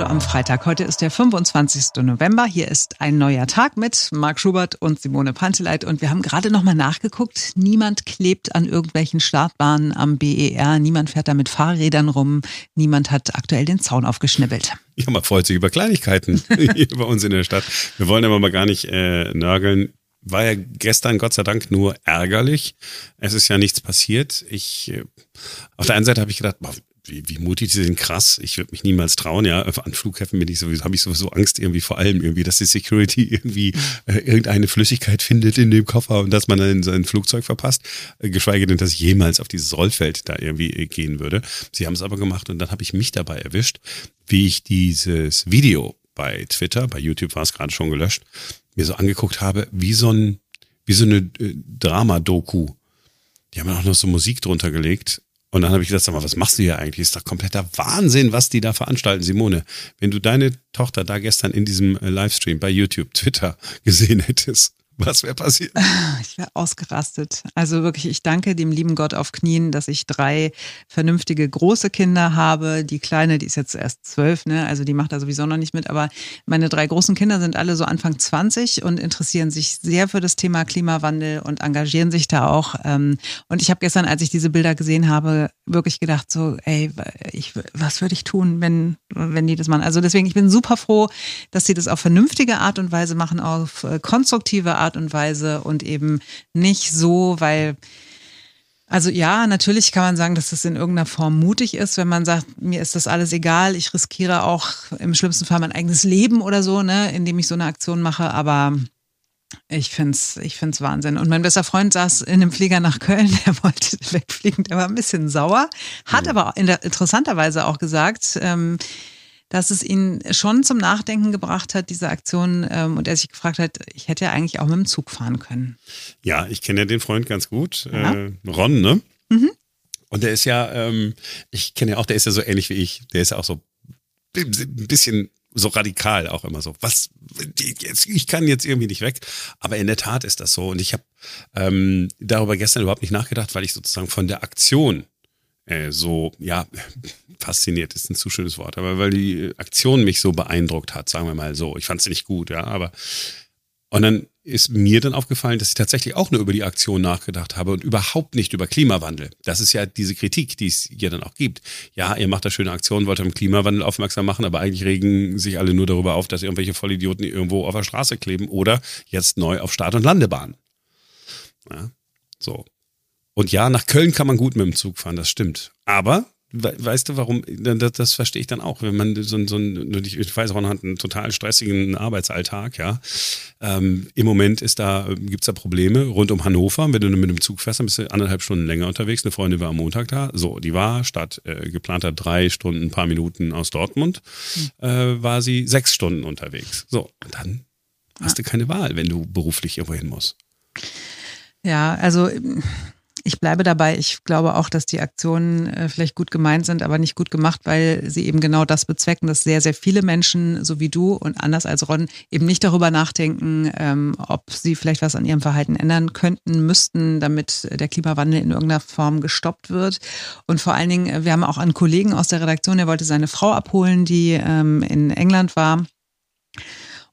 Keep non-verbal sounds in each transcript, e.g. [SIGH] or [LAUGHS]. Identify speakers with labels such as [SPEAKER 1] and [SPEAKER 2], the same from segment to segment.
[SPEAKER 1] Hallo am Freitag. Heute ist der 25. November. Hier ist ein neuer Tag mit Marc Schubert und Simone Panteleit. Und wir haben gerade nochmal nachgeguckt. Niemand klebt an irgendwelchen Startbahnen am BER. Niemand fährt da mit Fahrrädern rum. Niemand hat aktuell den Zaun aufgeschnibbelt.
[SPEAKER 2] Ja, man freut sich über Kleinigkeiten [LAUGHS] hier bei uns in der Stadt. Wir wollen aber mal gar nicht äh, nörgeln war ja gestern Gott sei Dank nur ärgerlich. Es ist ja nichts passiert. Ich äh, auf der einen Seite habe ich gedacht, boah, wie, wie mutig sie sind, krass. Ich würde mich niemals trauen, ja. An Flughäfen bin ich sowieso, habe ich sowieso Angst irgendwie vor allem irgendwie, dass die Security irgendwie äh, irgendeine Flüssigkeit findet in dem Koffer und dass man dann sein Flugzeug verpasst. Äh, geschweige denn, dass ich jemals auf dieses Rollfeld da irgendwie äh, gehen würde. Sie haben es aber gemacht und dann habe ich mich dabei erwischt, wie ich dieses Video bei Twitter, bei YouTube war es gerade schon gelöscht, mir so angeguckt habe, wie so ein, wie so eine äh, Drama-Doku. Die haben auch noch so Musik drunter gelegt und dann habe ich gedacht, sag mal, was machst du hier eigentlich? Ist doch kompletter Wahnsinn, was die da veranstalten, Simone. Wenn du deine Tochter da gestern in diesem äh, Livestream bei YouTube, Twitter gesehen [LAUGHS] hättest, was wäre passiert? [LAUGHS]
[SPEAKER 1] Ich wäre ausgerastet. Also wirklich, ich danke dem lieben Gott auf Knien, dass ich drei vernünftige große Kinder habe. Die kleine, die ist jetzt erst zwölf, ne? also die macht da sowieso noch nicht mit. Aber meine drei großen Kinder sind alle so Anfang 20 und interessieren sich sehr für das Thema Klimawandel und engagieren sich da auch. Ähm, und ich habe gestern, als ich diese Bilder gesehen habe, wirklich gedacht, so, ey, ich, was würde ich tun, wenn, wenn die das machen? Also deswegen, ich bin super froh, dass sie das auf vernünftige Art und Weise machen, auf äh, konstruktive Art Art und Weise und eben nicht so, weil also ja, natürlich kann man sagen, dass das in irgendeiner Form mutig ist, wenn man sagt, mir ist das alles egal, ich riskiere auch im schlimmsten Fall mein eigenes Leben oder so, ne, indem ich so eine Aktion mache, aber ich find's, ich find's Wahnsinn. Und mein bester Freund saß in einem Flieger nach Köln, [LAUGHS] der wollte wegfliegen, der war ein bisschen sauer, hat mhm. aber interessanterweise auch gesagt, ähm, dass es ihn schon zum Nachdenken gebracht hat, diese Aktion, ähm, und er sich gefragt hat, ich hätte ja eigentlich auch mit dem Zug fahren können.
[SPEAKER 2] Ja, ich kenne ja den Freund ganz gut, ja. äh, Ron, ne? Mhm. Und der ist ja, ähm, ich kenne ja auch, der ist ja so ähnlich wie ich. Der ist ja auch so ein bisschen so radikal auch immer so. Was, jetzt, ich kann jetzt irgendwie nicht weg. Aber in der Tat ist das so. Und ich habe ähm, darüber gestern überhaupt nicht nachgedacht, weil ich sozusagen von der Aktion äh, so, ja, fasziniert ist ein zu schönes Wort, aber weil die Aktion mich so beeindruckt hat, sagen wir mal so. Ich fand sie nicht gut, ja, aber und dann ist mir dann aufgefallen, dass ich tatsächlich auch nur über die Aktion nachgedacht habe und überhaupt nicht über Klimawandel. Das ist ja diese Kritik, die es hier dann auch gibt. Ja, ihr macht da schöne Aktionen, wollt am Klimawandel aufmerksam machen, aber eigentlich regen sich alle nur darüber auf, dass irgendwelche Vollidioten irgendwo auf der Straße kleben oder jetzt neu auf Start- und Landebahn. Ja, so. Und ja, nach Köln kann man gut mit dem Zug fahren, das stimmt. Aber weißt du, warum? Das, das verstehe ich dann auch, wenn man so, so ein, ich weiß, Ron hat einen total stressigen Arbeitsalltag, ja. Ähm, Im Moment ist da, gibt's da Probleme rund um Hannover. Wenn du mit dem Zug fährst, dann bist du anderthalb Stunden länger unterwegs. Eine Freundin war am Montag da. So, die war statt äh, geplanter drei Stunden, ein paar Minuten aus Dortmund, mhm. äh, war sie sechs Stunden unterwegs. So, und dann hast du keine Wahl, wenn du beruflich irgendwo hin musst.
[SPEAKER 1] Ja, also ich bleibe dabei. Ich glaube auch, dass die Aktionen äh, vielleicht gut gemeint sind, aber nicht gut gemacht, weil sie eben genau das bezwecken, dass sehr, sehr viele Menschen, so wie du und anders als Ron, eben nicht darüber nachdenken, ähm, ob sie vielleicht was an ihrem Verhalten ändern könnten, müssten, damit der Klimawandel in irgendeiner Form gestoppt wird. Und vor allen Dingen, äh, wir haben auch einen Kollegen aus der Redaktion, der wollte seine Frau abholen, die ähm, in England war.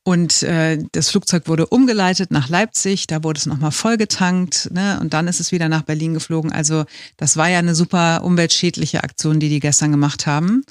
[SPEAKER 1] Und äh, das Flugzeug wurde umgeleitet nach Leipzig, da wurde es nochmal vollgetankt ne? und dann ist es wieder nach Berlin geflogen. Also das war ja eine super umweltschädliche Aktion, die die gestern gemacht haben.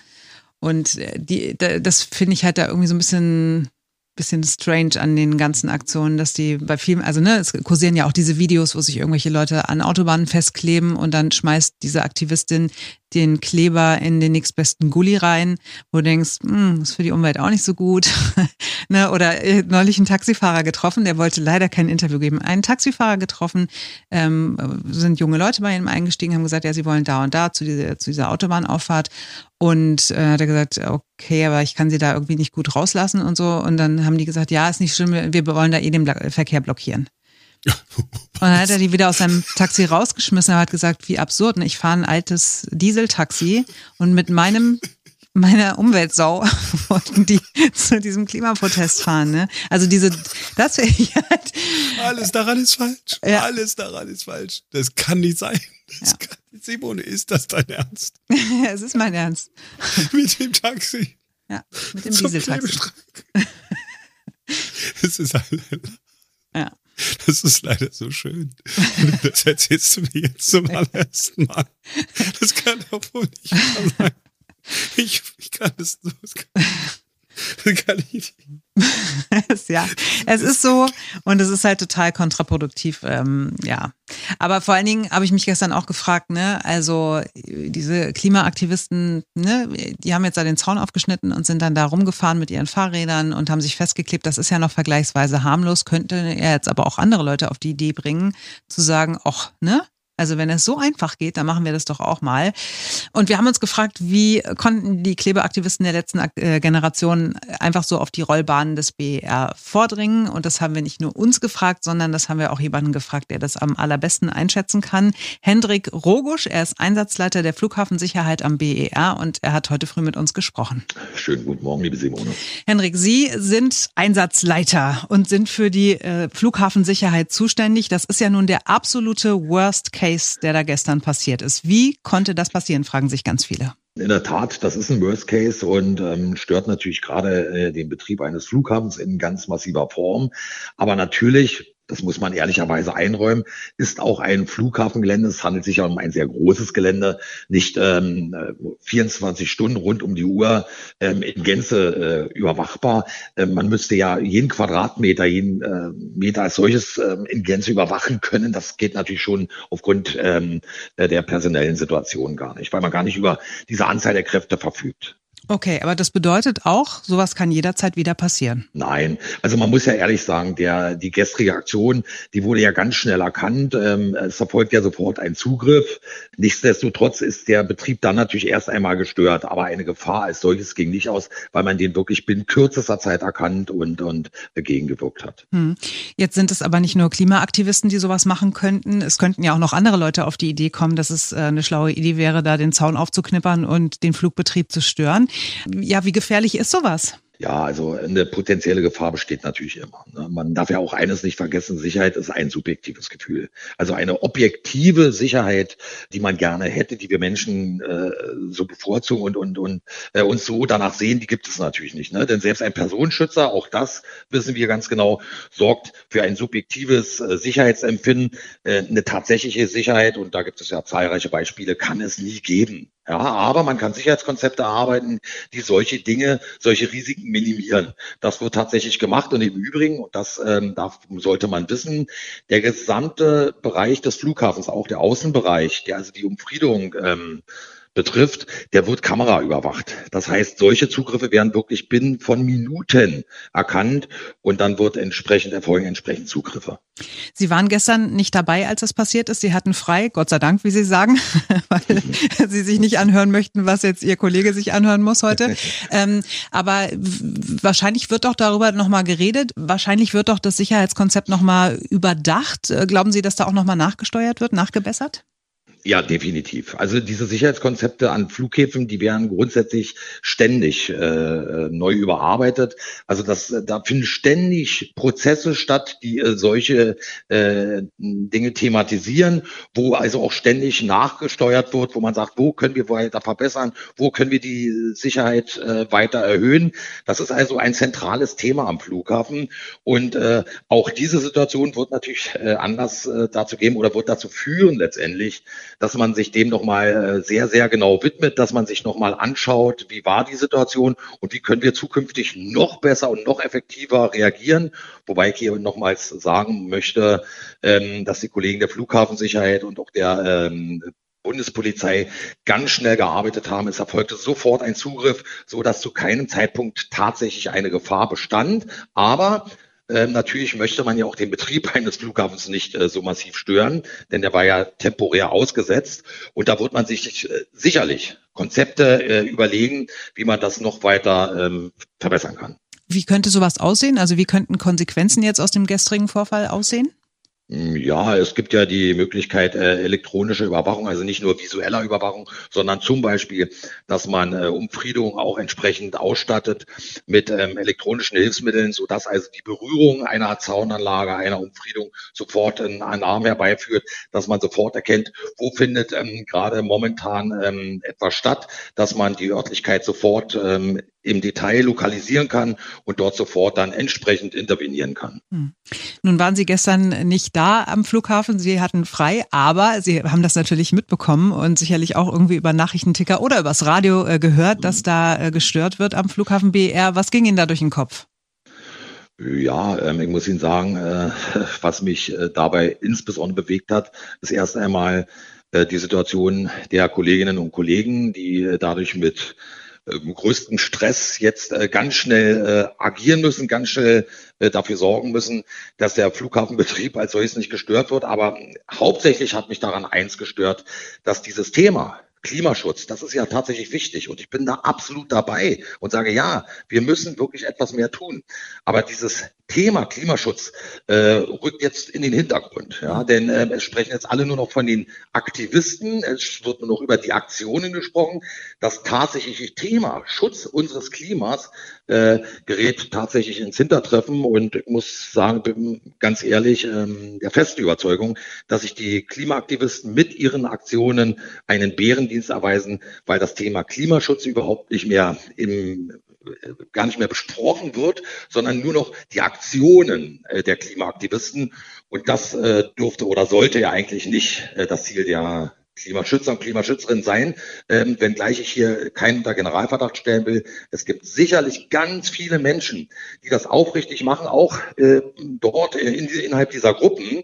[SPEAKER 1] Und äh, die, das finde ich halt da irgendwie so ein bisschen bisschen strange an den ganzen Aktionen, dass die bei vielen, also ne, es kursieren ja auch diese Videos, wo sich irgendwelche Leute an Autobahnen festkleben und dann schmeißt diese Aktivistin den Kleber in den nächstbesten Gully rein, wo du denkst, hm, ist für die Umwelt auch nicht so gut. [LAUGHS] ne? Oder äh, neulich einen Taxifahrer getroffen, der wollte leider kein Interview geben. Einen Taxifahrer getroffen, ähm, sind junge Leute bei ihm eingestiegen, haben gesagt, ja, sie wollen da und da zu dieser, zu dieser Autobahnauffahrt. Und äh, hat er gesagt, okay, aber ich kann sie da irgendwie nicht gut rauslassen und so. Und dann haben die gesagt, ja, ist nicht schlimm, wir wollen da eh den Verkehr blockieren. [LAUGHS] Und dann hat er die wieder aus seinem Taxi rausgeschmissen. Er hat gesagt, wie absurd. Ne? Ich fahre ein altes Dieseltaxi und mit meinem meiner Umweltsau [LAUGHS] wollten die zu diesem Klimaprotest fahren. Ne? Also diese, das wäre halt.
[SPEAKER 2] Alles daran ist falsch. Ja. Alles daran ist falsch. Das kann nicht sein. Das ja. kann, Simone, ist das dein Ernst? [LAUGHS]
[SPEAKER 1] es ist mein Ernst.
[SPEAKER 2] Mit dem Taxi.
[SPEAKER 1] Ja, mit dem Dieseltaxi.
[SPEAKER 2] Das ist halt, ja. [LAUGHS] Das ist leider so schön. [LAUGHS] Das erzählst du mir jetzt zum allerersten Mal. Das kann doch wohl nicht sein. Ich, ich kann das, das kann,
[SPEAKER 1] kann ich [LAUGHS] ja, es ist so und es ist halt total kontraproduktiv, ähm, ja. Aber vor allen Dingen habe ich mich gestern auch gefragt, ne, also diese Klimaaktivisten, ne, die haben jetzt da den Zaun aufgeschnitten und sind dann da rumgefahren mit ihren Fahrrädern und haben sich festgeklebt. Das ist ja noch vergleichsweise harmlos, könnte er jetzt aber auch andere Leute auf die Idee bringen, zu sagen, ach, ne, also wenn es so einfach geht, dann machen wir das doch auch mal. Und wir haben uns gefragt, wie konnten die Klebeaktivisten der letzten äh, Generation einfach so auf die Rollbahnen des BER vordringen? Und das haben wir nicht nur uns gefragt, sondern das haben wir auch jemanden gefragt, der das am allerbesten einschätzen kann. Hendrik Rogusch, er ist Einsatzleiter der Flughafensicherheit am BER und er hat heute früh mit uns gesprochen.
[SPEAKER 3] Schönen guten Morgen, liebe Simone.
[SPEAKER 1] Hendrik, Sie sind Einsatzleiter und sind für die äh, Flughafensicherheit zuständig. Das ist ja nun der absolute Worst Case Case, der da gestern passiert ist. Wie konnte das passieren, fragen sich ganz viele.
[SPEAKER 3] In der Tat, das ist ein Worst Case und ähm, stört natürlich gerade äh, den Betrieb eines Flughafens in ganz massiver Form. Aber natürlich das muss man ehrlicherweise einräumen, ist auch ein Flughafengelände. Es handelt sich ja um ein sehr großes Gelände, nicht ähm, 24 Stunden rund um die Uhr ähm, in Gänze äh, überwachbar. Ähm, man müsste ja jeden Quadratmeter, jeden äh, Meter als solches ähm, in Gänze überwachen können. Das geht natürlich schon aufgrund ähm, der personellen Situation gar nicht, weil man gar nicht über diese Anzahl der Kräfte verfügt.
[SPEAKER 1] Okay, aber das bedeutet auch, sowas kann jederzeit wieder passieren.
[SPEAKER 3] Nein, also man muss ja ehrlich sagen, der die gestrige Aktion, die wurde ja ganz schnell erkannt. Ähm, es erfolgt ja sofort ein Zugriff. Nichtsdestotrotz ist der Betrieb dann natürlich erst einmal gestört, aber eine Gefahr als solches ging nicht aus, weil man den wirklich binnen kürzester Zeit erkannt und und gegengewirkt hat. Hm.
[SPEAKER 1] Jetzt sind es aber nicht nur Klimaaktivisten, die sowas machen könnten. Es könnten ja auch noch andere Leute auf die Idee kommen, dass es äh, eine schlaue Idee wäre, da den Zaun aufzuknippern und den Flugbetrieb zu stören. Ja, wie gefährlich ist sowas?
[SPEAKER 3] Ja, also eine potenzielle Gefahr besteht natürlich immer. Ne? Man darf ja auch eines nicht vergessen, Sicherheit ist ein subjektives Gefühl. Also eine objektive Sicherheit, die man gerne hätte, die wir Menschen äh, so bevorzugen und, und, und äh, uns so danach sehen, die gibt es natürlich nicht. Ne? Denn selbst ein Personenschützer, auch das wissen wir ganz genau, sorgt für ein subjektives äh, Sicherheitsempfinden. Äh, eine tatsächliche Sicherheit, und da gibt es ja zahlreiche Beispiele, kann es nie geben. Ja, aber man kann Sicherheitskonzepte erarbeiten, die solche Dinge, solche Risiken minimieren. Das wird tatsächlich gemacht und im Übrigen, und das ähm, darf, sollte man wissen, der gesamte Bereich des Flughafens, auch der Außenbereich, der also die Umfriedung ähm, betrifft, der wird Kamera überwacht. Das heißt, solche Zugriffe werden wirklich binnen von Minuten erkannt und dann wird entsprechend erfolgen entsprechend Zugriffe.
[SPEAKER 1] Sie waren gestern nicht dabei, als das passiert ist. Sie hatten frei, Gott sei Dank, wie Sie sagen, [LAUGHS] weil mhm. Sie sich nicht anhören möchten, was jetzt Ihr Kollege sich anhören muss heute. [LAUGHS] ähm, aber wahrscheinlich wird doch darüber nochmal geredet. Wahrscheinlich wird doch das Sicherheitskonzept nochmal überdacht. Glauben Sie, dass da auch nochmal nachgesteuert wird, nachgebessert?
[SPEAKER 3] Ja, definitiv. Also diese Sicherheitskonzepte an Flughäfen, die werden grundsätzlich ständig äh, neu überarbeitet. Also das, da finden ständig Prozesse statt, die äh, solche äh, Dinge thematisieren, wo also auch ständig nachgesteuert wird, wo man sagt, wo können wir weiter verbessern, wo können wir die Sicherheit äh, weiter erhöhen. Das ist also ein zentrales Thema am Flughafen. Und äh, auch diese Situation wird natürlich äh, anders äh, dazu geben oder wird dazu führen letztendlich, dass man sich dem nochmal äh, sehr, sehr genau widmet, dass man sich nochmal anschaut, wie war die Situation und wie können wir zukünftig noch besser und noch effektiver reagieren. Wobei ich hier nochmals sagen möchte, ähm, dass die Kollegen der Flughafensicherheit und auch der ähm, Bundespolizei ganz schnell gearbeitet haben. Es erfolgte sofort ein Zugriff, so dass zu keinem Zeitpunkt tatsächlich eine Gefahr bestand. Aber ähm, natürlich möchte man ja auch den Betrieb [LAUGHS] eines Flughafens nicht äh, so massiv stören, denn der war ja temporär ausgesetzt. Und da wird man sich äh, sicherlich Konzepte äh, überlegen, wie man das noch weiter ähm, verbessern kann.
[SPEAKER 1] Wie könnte sowas aussehen? Also wie könnten Konsequenzen jetzt aus dem gestrigen Vorfall aussehen?
[SPEAKER 3] Ja, es gibt ja die Möglichkeit äh, elektronische Überwachung, also nicht nur visueller Überwachung, sondern zum Beispiel, dass man äh, Umfriedung auch entsprechend ausstattet mit ähm, elektronischen Hilfsmitteln, so dass also die Berührung einer Zaunanlage, einer Umfriedung sofort einen Alarm herbeiführt, dass man sofort erkennt, wo findet ähm, gerade momentan ähm, etwas statt, dass man die Örtlichkeit sofort ähm, im Detail lokalisieren kann und dort sofort dann entsprechend intervenieren kann. Hm.
[SPEAKER 1] Nun waren Sie gestern nicht da am Flughafen, Sie hatten frei, aber Sie haben das natürlich mitbekommen und sicherlich auch irgendwie über Nachrichtenticker oder übers Radio äh, gehört, dass da äh, gestört wird am Flughafen BR. Was ging Ihnen da durch den Kopf?
[SPEAKER 3] Ja, ähm, ich muss Ihnen sagen, äh, [LAUGHS] was mich dabei insbesondere bewegt hat, ist erst einmal die Situation der Kolleginnen und Kollegen, die dadurch mit äh, größten Stress jetzt äh, ganz schnell äh, agieren müssen, ganz schnell äh, dafür sorgen müssen, dass der Flughafenbetrieb als solches nicht gestört wird. Aber hauptsächlich hat mich daran eins gestört, dass dieses Thema Klimaschutz, das ist ja tatsächlich wichtig und ich bin da absolut dabei und sage, ja, wir müssen wirklich etwas mehr tun. Aber dieses Thema Klimaschutz äh, rückt jetzt in den Hintergrund, ja, denn äh, es sprechen jetzt alle nur noch von den Aktivisten, es wird nur noch über die Aktionen gesprochen. Das tatsächliche Thema Schutz unseres Klimas äh, gerät tatsächlich ins Hintertreffen und ich muss sagen, bin ganz ehrlich ähm, der festen Überzeugung, dass sich die Klimaaktivisten mit ihren Aktionen einen Bärendienst erweisen, weil das Thema Klimaschutz überhaupt nicht mehr im gar nicht mehr besprochen wird, sondern nur noch die Aktionen äh, der Klimaaktivisten. Und das äh, dürfte oder sollte ja eigentlich nicht äh, das Ziel der Klimaschützer und Klimaschützerin sein, ähm, wenngleich ich hier keinen unter Generalverdacht stellen will. Es gibt sicherlich ganz viele Menschen, die das aufrichtig machen, auch äh, dort in, innerhalb dieser Gruppen,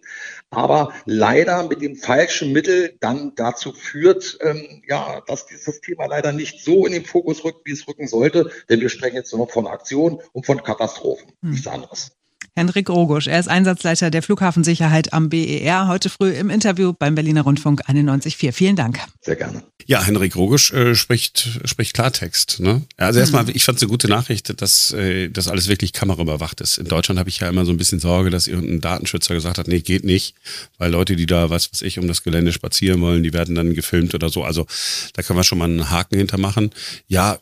[SPEAKER 3] aber leider mit dem falschen Mittel dann dazu führt, ähm, ja, dass dieses Thema leider nicht so in den Fokus rückt, wie es rücken sollte, denn wir sprechen jetzt nur noch von Aktionen und von Katastrophen, hm. nichts anderes.
[SPEAKER 1] Henrik Rogusch. Er ist Einsatzleiter der Flughafensicherheit am BER. Heute früh im Interview beim Berliner Rundfunk 91.4. Vielen Dank.
[SPEAKER 3] Sehr gerne.
[SPEAKER 2] Ja, Henrik Rogisch äh, spricht, spricht Klartext. Ne? Also erstmal, ich fand es eine gute Nachricht, dass äh, das alles wirklich kameraüberwacht ist. In Deutschland habe ich ja immer so ein bisschen Sorge, dass irgendein Datenschützer gesagt hat, nee, geht nicht, weil Leute, die da, was weiß ich, um das Gelände spazieren wollen, die werden dann gefilmt oder so. Also da können wir schon mal einen Haken hintermachen. Ja,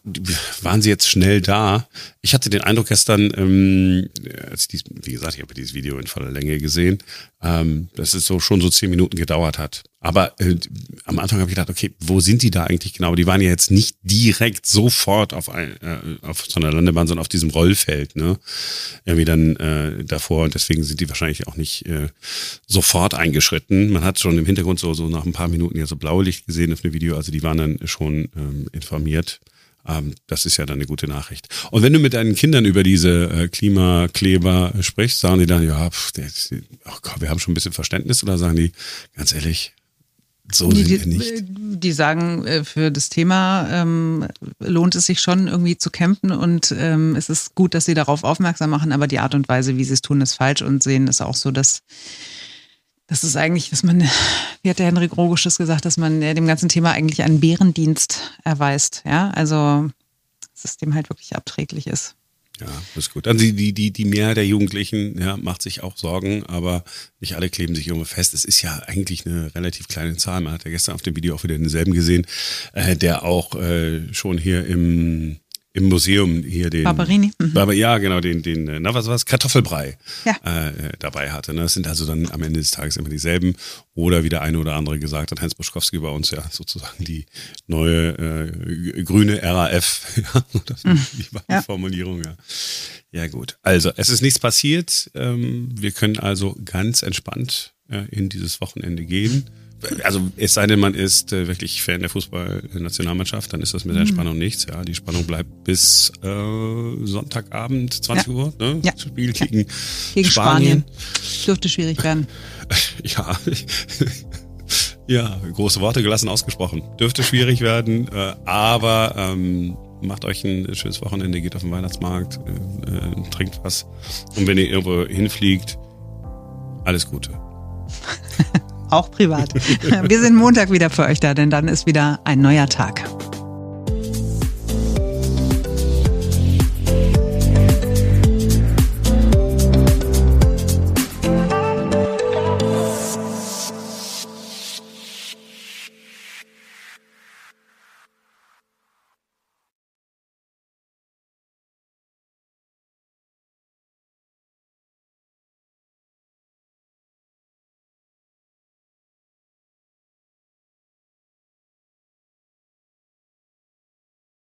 [SPEAKER 2] waren sie jetzt schnell da? Ich hatte den Eindruck gestern, ähm, als ich dies, wie gesagt, ich habe dieses Video in voller Länge gesehen, ähm, dass es so schon so zehn Minuten gedauert hat. Aber äh, am Anfang habe ich gedacht, okay, wo sind die da eigentlich genau? Die waren ja jetzt nicht direkt sofort auf, ein, äh, auf so einer Landebahn, sondern auf diesem Rollfeld, ne? Irgendwie dann äh, davor und deswegen sind die wahrscheinlich auch nicht äh, sofort eingeschritten. Man hat schon im Hintergrund so, so nach ein paar Minuten ja so Blaulicht gesehen auf dem Video, also die waren dann schon ähm, informiert. Ähm, das ist ja dann eine gute Nachricht. Und wenn du mit deinen Kindern über diese äh, Klimakleber sprichst, sagen die dann, ja, pff, oh Gott, wir haben schon ein bisschen Verständnis oder sagen die, ganz ehrlich, so
[SPEAKER 1] die, sind wir nicht. Die sagen, äh, für das Thema ähm, lohnt es sich schon irgendwie zu kämpfen und ähm, es ist gut, dass sie darauf aufmerksam machen, aber die Art und Weise, wie sie es tun, ist falsch und sehen es auch so, dass das ist eigentlich, dass man, wie hat der Henrik Rogisches gesagt, dass man dem ganzen Thema eigentlich einen Bärendienst erweist. Ja, also dass es dem halt wirklich abträglich ist.
[SPEAKER 2] Ja, das ist gut. Also die, die, die, die Mehrheit der Jugendlichen ja, macht sich auch Sorgen, aber nicht alle kleben sich irgendwo fest. Es ist ja eigentlich eine relativ kleine Zahl. Man hat ja gestern auf dem Video auch wieder denselben gesehen, äh, der auch äh, schon hier im im Museum hier den
[SPEAKER 1] Barberini.
[SPEAKER 2] Mhm. Barber, ja, genau, den, den, äh, na was was, Kartoffelbrei ja. äh, dabei hatte. Ne? Das sind also dann am Ende des Tages immer dieselben. Oder wie der eine oder andere gesagt hat, Heinz Buschkowski bei uns ja sozusagen die neue äh, grüne RAF. [LAUGHS] ja, das mhm. die ja. Formulierung, ja. Ja, gut. Also, es ist nichts passiert. Ähm, wir können also ganz entspannt äh, in dieses Wochenende gehen also es sei denn, man ist äh, wirklich Fan der Fußballnationalmannschaft, dann ist das mit der mhm. nichts. Ja, die Spannung bleibt bis äh, Sonntagabend 20 ja. Uhr. Ne?
[SPEAKER 1] Ja.
[SPEAKER 2] Spiel gegen,
[SPEAKER 1] gegen Spanien. Spanien. Dürfte schwierig [LAUGHS] werden.
[SPEAKER 2] ja. [LAUGHS] ja, große Worte gelassen ausgesprochen. Dürfte schwierig werden, äh, aber ähm, macht euch ein schönes Wochenende, geht auf den Weihnachtsmarkt, äh, äh, trinkt was. Und wenn ihr irgendwo hinfliegt, alles Gute. [LAUGHS]
[SPEAKER 1] auch privat. [LAUGHS] Wir sind Montag wieder für euch da, denn dann ist wieder ein neuer Tag.